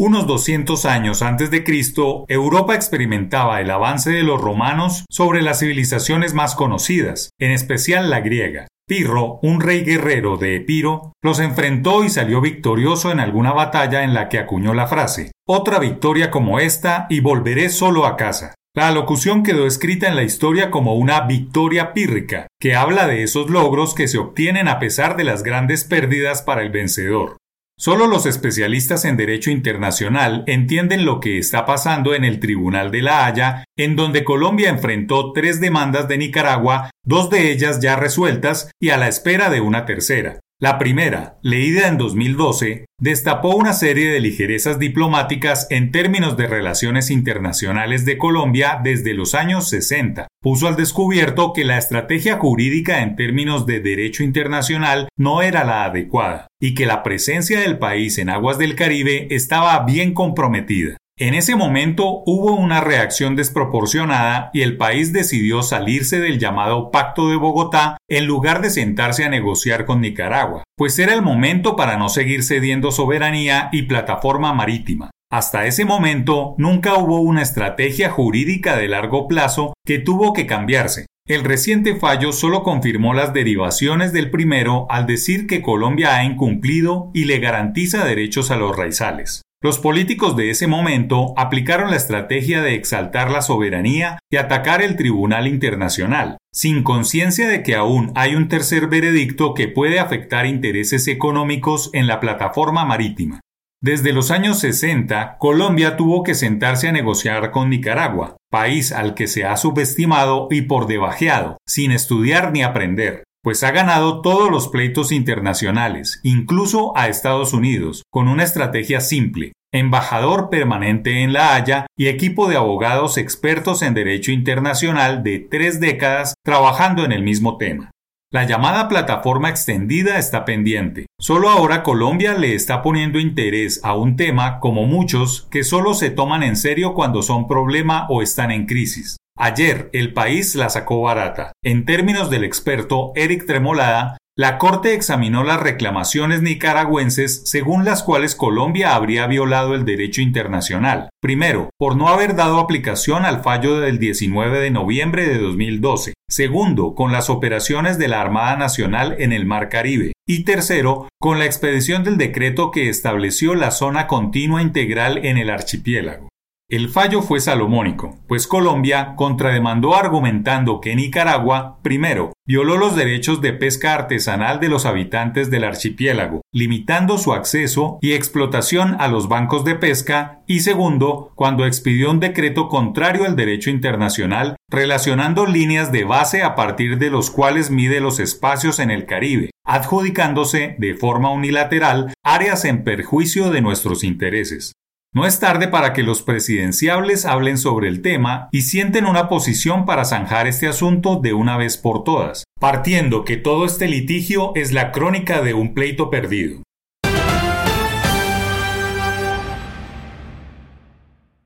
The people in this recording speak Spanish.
Unos 200 años antes de Cristo, Europa experimentaba el avance de los romanos sobre las civilizaciones más conocidas, en especial la griega. Pirro, un rey guerrero de Epiro, los enfrentó y salió victorioso en alguna batalla en la que acuñó la frase, otra victoria como esta y volveré solo a casa. La alocución quedó escrita en la historia como una victoria pírrica, que habla de esos logros que se obtienen a pesar de las grandes pérdidas para el vencedor. Solo los especialistas en derecho internacional entienden lo que está pasando en el Tribunal de la Haya, en donde Colombia enfrentó tres demandas de Nicaragua, dos de ellas ya resueltas y a la espera de una tercera. La primera, leída en 2012, destapó una serie de ligerezas diplomáticas en términos de relaciones internacionales de Colombia desde los años 60. Puso al descubierto que la estrategia jurídica en términos de derecho internacional no era la adecuada y que la presencia del país en aguas del Caribe estaba bien comprometida. En ese momento hubo una reacción desproporcionada y el país decidió salirse del llamado Pacto de Bogotá en lugar de sentarse a negociar con Nicaragua, pues era el momento para no seguir cediendo soberanía y plataforma marítima. Hasta ese momento nunca hubo una estrategia jurídica de largo plazo que tuvo que cambiarse. El reciente fallo solo confirmó las derivaciones del primero al decir que Colombia ha incumplido y le garantiza derechos a los raizales. Los políticos de ese momento aplicaron la estrategia de exaltar la soberanía y atacar el Tribunal Internacional, sin conciencia de que aún hay un tercer veredicto que puede afectar intereses económicos en la plataforma marítima. Desde los años 60, Colombia tuvo que sentarse a negociar con Nicaragua, país al que se ha subestimado y por debajeado, sin estudiar ni aprender pues ha ganado todos los pleitos internacionales, incluso a Estados Unidos, con una estrategia simple, embajador permanente en La Haya y equipo de abogados expertos en derecho internacional de tres décadas trabajando en el mismo tema. La llamada plataforma extendida está pendiente. Solo ahora Colombia le está poniendo interés a un tema como muchos que solo se toman en serio cuando son problema o están en crisis. Ayer el país la sacó barata. En términos del experto Eric Tremolada, la Corte examinó las reclamaciones nicaragüenses según las cuales Colombia habría violado el derecho internacional. Primero, por no haber dado aplicación al fallo del 19 de noviembre de 2012. Segundo, con las operaciones de la Armada Nacional en el Mar Caribe. Y tercero, con la expedición del decreto que estableció la zona continua integral en el archipiélago. El fallo fue salomónico, pues Colombia contrademandó argumentando que Nicaragua, primero, violó los derechos de pesca artesanal de los habitantes del archipiélago, limitando su acceso y explotación a los bancos de pesca, y segundo, cuando expidió un decreto contrario al derecho internacional relacionando líneas de base a partir de los cuales mide los espacios en el Caribe, adjudicándose de forma unilateral áreas en perjuicio de nuestros intereses. No es tarde para que los presidenciables hablen sobre el tema y sienten una posición para zanjar este asunto de una vez por todas, partiendo que todo este litigio es la crónica de un pleito perdido.